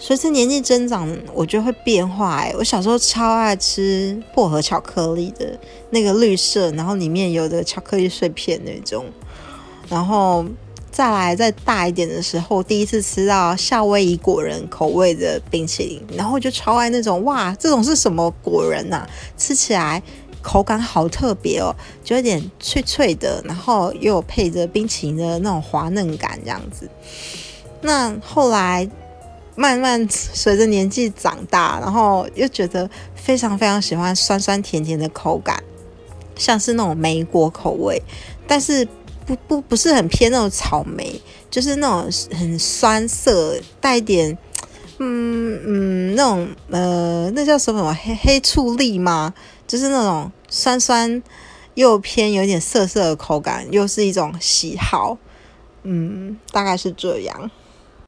随着年纪增长，我觉得会变化。哎，我小时候超爱吃薄荷巧克力的那个绿色，然后里面有的巧克力碎片那种，然后。再来，再大一点的时候，第一次吃到夏威夷果仁口味的冰淇淋，然后就超爱那种哇，这种是什么果仁呐？吃起来口感好特别哦，就有点脆脆的，然后又有配着冰淇淋的那种滑嫩感这样子。那后来慢慢随着年纪长大，然后又觉得非常非常喜欢酸酸甜甜的口感，像是那种莓果口味，但是。不不不是很偏那种草莓，就是那种很酸涩，带点嗯嗯那种呃那叫什么黑黑醋栗吗？就是那种酸酸又偏有点涩涩的口感，又是一种喜好，嗯，大概是这样。